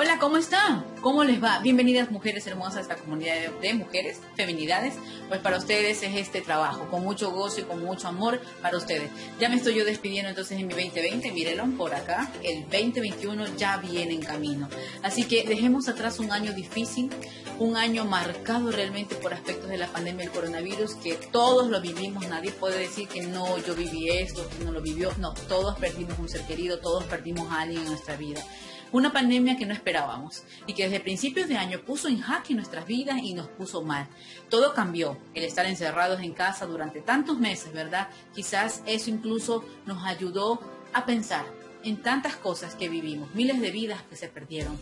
Hola, ¿cómo están? ¿Cómo les va? Bienvenidas mujeres hermosas a esta comunidad de, mujeres, feminidades. Pues para ustedes es este trabajo, con mucho gozo y con mucho amor para ustedes. Ya me estoy yo despidiendo entonces en mi 2020, mírenlo por acá. El 2021 ya viene en camino. Así que dejemos atrás un año difícil, un año marcado realmente por aspectos de la pandemia del coronavirus, que todos lo vivimos, nadie puede decir que no, yo viví esto, que no lo vivió. No, todos perdimos un ser querido, todos perdimos a alguien en nuestra vida. Una pandemia que no esperábamos y que desde principios de año puso en jaque nuestras vidas y nos puso mal. Todo cambió, el estar encerrados en casa durante tantos meses, ¿verdad? Quizás eso incluso nos ayudó a pensar en tantas cosas que vivimos, miles de vidas que se perdieron.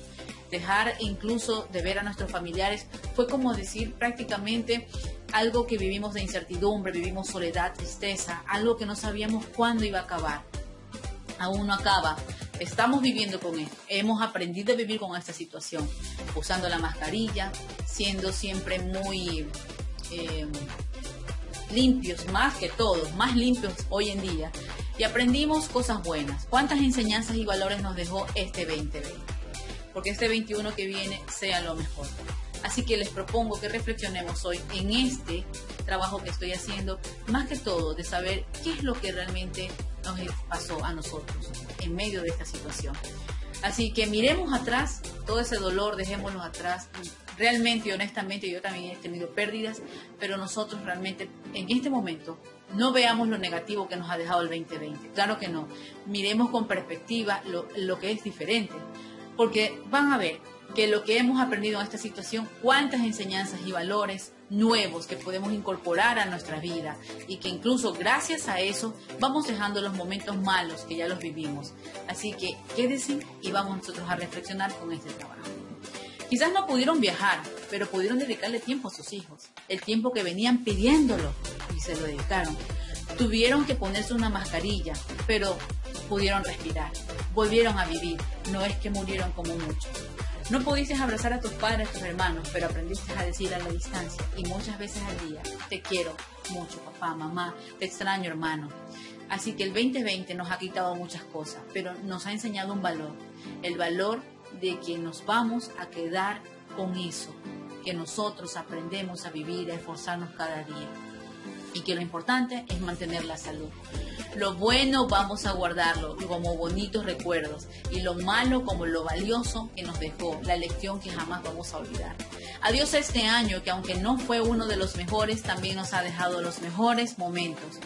Dejar incluso de ver a nuestros familiares fue como decir prácticamente algo que vivimos de incertidumbre, vivimos soledad, tristeza, algo que no sabíamos cuándo iba a acabar. Aún no acaba, estamos viviendo con esto. Hemos aprendido a vivir con esta situación, usando la mascarilla, siendo siempre muy em, limpios, más que todos, más limpios hoy en día. Y aprendimos cosas buenas. ¿Cuántas enseñanzas y valores nos dejó este 2020? Porque este 21 que viene sea lo mejor. Así que les propongo que reflexionemos hoy en este trabajo que estoy haciendo, más que todo de saber qué es lo que realmente nos pasó a nosotros en medio de esta situación. Así que miremos atrás, todo ese dolor, dejémoslo atrás. Realmente y honestamente yo también he tenido pérdidas, pero nosotros realmente en este momento no veamos lo negativo que nos ha dejado el 2020. Claro que no. Miremos con perspectiva lo, lo que es diferente. Porque van a ver que lo que hemos aprendido en esta situación, cuántas enseñanzas y valores nuevos que podemos incorporar a nuestra vida y que incluso gracias a eso vamos dejando los momentos malos que ya los vivimos. Así que quédense y vamos nosotros a reflexionar con este trabajo. Quizás no pudieron viajar, pero pudieron dedicarle tiempo a sus hijos, el tiempo que venían pidiéndolo y se lo dedicaron. Tuvieron que ponerse una mascarilla, pero pudieron respirar, volvieron a vivir, no es que murieron como muchos. No pudiste abrazar a tus padres, a tus hermanos, pero aprendiste a decir a la distancia y muchas veces al día, te quiero mucho, papá, mamá, te extraño, hermano. Así que el 2020 nos ha quitado muchas cosas, pero nos ha enseñado un valor, el valor de que nos vamos a quedar con eso, que nosotros aprendemos a vivir, a esforzarnos cada día y que lo importante es mantener la salud. Lo bueno vamos a guardarlo como bonitos recuerdos y lo malo como lo valioso que nos dejó, la lección que jamás vamos a olvidar. Adiós a este año que aunque no fue uno de los mejores, también nos ha dejado los mejores momentos.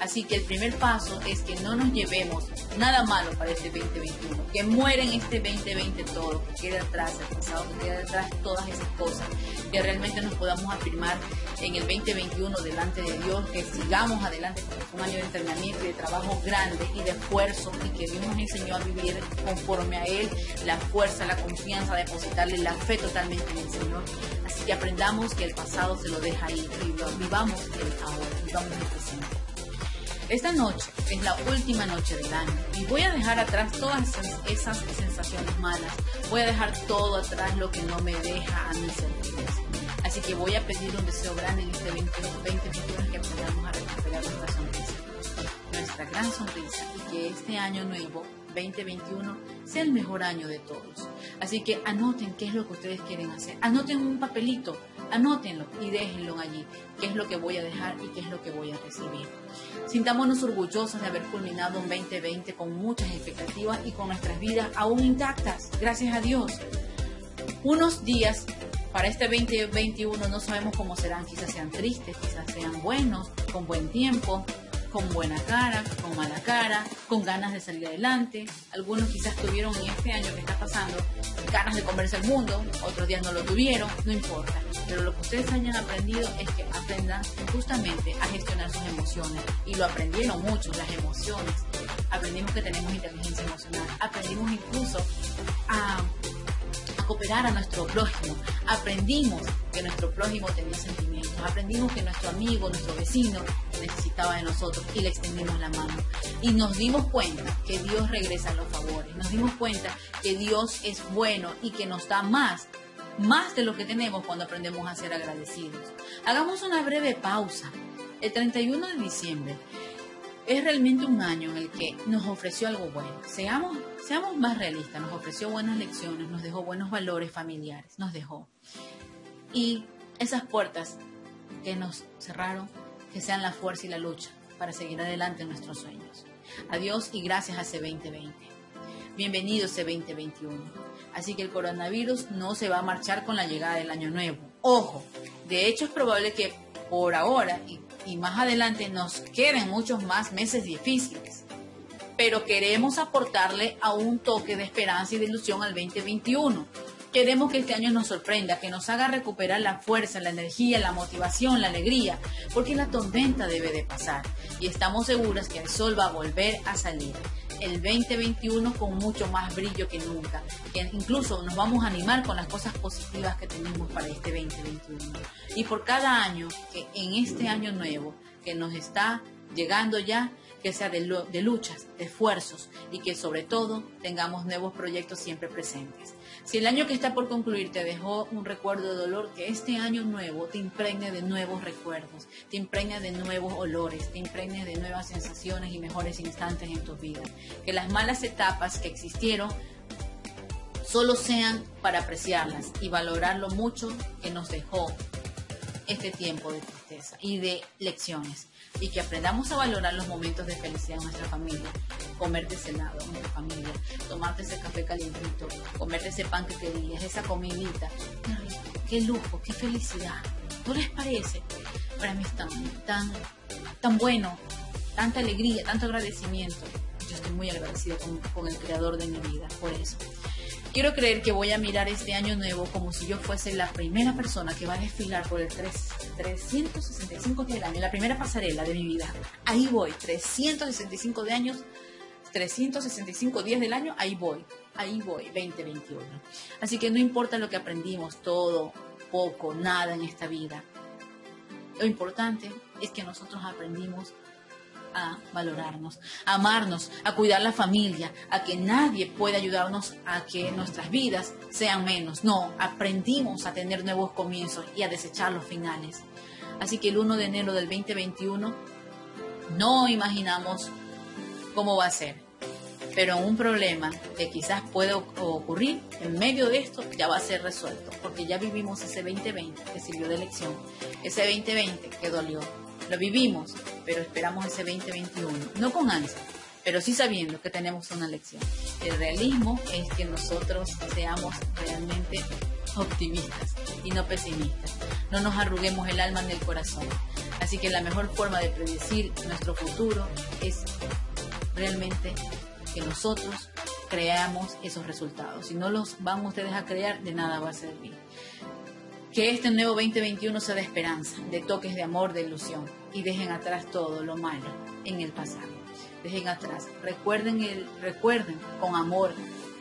Así que el primer paso es que no nos llevemos nada malo para este 2021, que muera en este 2020 todo, que quede atrás el pasado, que quede atrás todas esas cosas, que realmente nos podamos afirmar en el 2021 delante de Dios, que sigamos adelante un año de entrenamiento y de trabajo grande y de esfuerzo y que Dios nos enseñó a vivir conforme a Él, la fuerza, la confianza, depositarle la fe totalmente en el Señor. Así que aprendamos que el pasado se lo deja ahí y vivamos el ahora, vivamos el presente. Esta noche es la última noche del año y voy a dejar atrás todas esas, sensaciones malas. Voy a dejar todo atrás lo que no me deja a mí sentir. Así que voy a pedir un deseo grande en este 2021 que aprendamos a recuperar nuestra sonrisa, nuestra gran sonrisa y que este año nuevo 2021 sea el mejor año de todos. Así que anoten qué es lo que ustedes quieren hacer. Anoten un papelito Anótenlo y déjenlo allí, qué es lo que voy a dejar y qué es lo que voy a recibir. Sintámonos orgullosos de haber culminado un 2020 con muchas expectativas y con nuestras vidas aún intactas, gracias a Dios. Unos días para este 2021 no sabemos cómo serán, quizás sean tristes, quizás sean buenos, con buen tiempo, con buena cara, con mala cara, con ganas de salir adelante. Algunos quizás tuvieron en este año que está pasando ganas de comerse el mundo, otros días no lo tuvieron, no importa. Pero lo que ustedes hayan aprendido es que aprendan justamente a gestionar sus emociones. Y lo aprendieron mucho, las emociones. Aprendimos que tenemos inteligencia emocional. Aprendimos incluso a cooperar a nuestro prójimo. Aprendimos que nuestro prójimo tenía sentimientos. Aprendimos que nuestro amigo, nuestro vecino necesitaba de nosotros y le extendimos la mano. Y nos dimos cuenta que Dios regresa a los favores. Nos dimos cuenta que Dios es bueno y que nos da más más de lo que tenemos cuando aprendemos a ser agradecidos. Hagamos una breve pausa. El 31 de diciembre es realmente un año en el que nos ofreció algo bueno. Seamos, seamos más realistas, nos ofreció buenas lecciones, nos dejó buenos valores familiares, nos dejó. Y esas puertas que nos cerraron, que sean la fuerza y la lucha para seguir adelante en nuestros sueños. Adiós y gracias a ese 2020. Bienvenido ese 2021. Así que el coronavirus no se va a marchar con la llegada del año nuevo. Ojo, de hecho es probable que por ahora y y más adelante nos queden muchos más meses difíciles. Pero queremos aportarle a un toque de esperanza y de ilusión al 2021. Queremos que este año nos sorprenda, que nos haga recuperar la fuerza, la energía, la motivación, la alegría, porque la tormenta debe de pasar y estamos seguras que el sol va a volver a salir el 2021 con mucho más brillo que nunca. Que incluso nos vamos a animar con las cosas positivas que tenemos para este 2021. Y por cada año, que en este año nuevo que nos está llegando ya, que sea de, luchas, de esfuerzos y que sobre todo tengamos nuevos proyectos siempre presentes. Si el año que está por concluir te dejó un recuerdo de dolor, que este año nuevo te impregne de nuevos recuerdos, te impregne de nuevos olores, te impregne de nuevas sensaciones y mejores instantes en tu vida. Que las malas etapas que existieron solo sean para apreciarlas y valorar lo mucho que nos dejó este tiempo de y de lecciones y que aprendamos a valorar los momentos de felicidad en nuestra familia. Comerte ese helado en nuestra familia, tomarte ese café calientito, comerte ese pan que querías, esa comidita. Qué lujo, qué felicidad. ¿No les parece? Para mí es tan, tan, tan bueno, tanta alegría, tanto agradecimiento. Yo estoy muy agradecida con, con el creador de mi vida por eso. Quiero creer que voy a mirar este año nuevo como si yo fuese la primera persona que va a desfilar por el 3, 365 del año, la primera pasarela de mi vida. Ahí voy, 365 de años, 365 días del año, ahí voy, ahí voy, 2021. Así que no importa lo que aprendimos, todo, poco, nada en esta vida. Lo importante es que nosotros aprendimos a valorarnos, a amarnos, a cuidar la familia, a que nadie pueda ayudarnos a que nuestras vidas sean menos. No, aprendimos a tener nuevos comienzos y a desechar los finales. Así que el 1 de enero del 2021 no imaginamos cómo va a ser. Pero un problema que quizás puede ocurrir en medio de esto ya va a ser resuelto, porque ya vivimos ese 2020 que sirvió de lección, ese 2020 que dolió, lo vivimos, pero esperamos ese 2021, no con ansia, pero sí sabiendo que tenemos una lección. El realismo es que nosotros seamos realmente optimistas y no pesimistas. No nos arruguemos el alma ni el corazón. Así que la mejor forma de predecir nuestro futuro es realmente que nosotros creamos esos resultados. Si no los van ustedes a crear, de nada va a servir. Que este nuevo 2021 sea de esperanza, de toques de amor, de ilusión. Y dejen atrás todo lo malo en el pasado. Dejen atrás, recuerden, el, recuerden con amor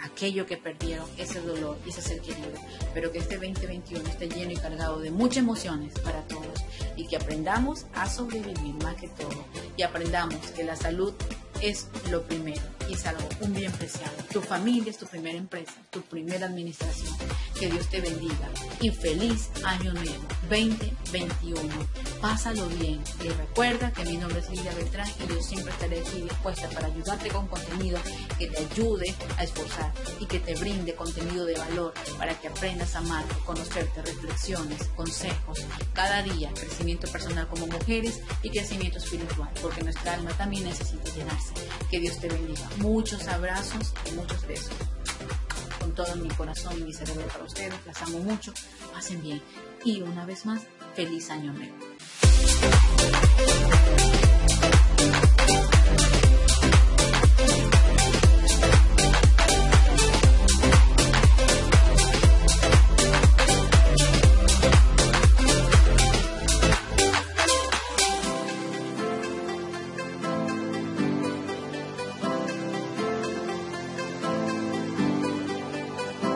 aquello que perdieron, ese dolor y ese ser querido, pero que este 2021 esté lleno y cargado de muchas emociones para todos. Y que aprendamos a sobrevivir más que todo. Y aprendamos que la salud es lo primero y es un bien preciado. Tu familia es tu primera empresa, tu primera administración. Que Dios te bendiga y feliz año nuevo 2021. Pásalo bien y recuerda que mi nombre es Lidia Beltrán y yo siempre estaré aquí dispuesta para ayudarte con contenido que te ayude a esforzar y que te brinde contenido de valor para que aprendas a amar, conocerte, reflexiones, consejos, cada día, crecimiento personal como mujeres y crecimiento espiritual, porque nuestra alma también necesita llenarse. Que Dios te bendiga. Muchos abrazos y muchos besos. Con todo mi corazón y mi cerebro para ustedes. Las amo mucho. Pasen bien. Y una vez más, feliz año nuevo.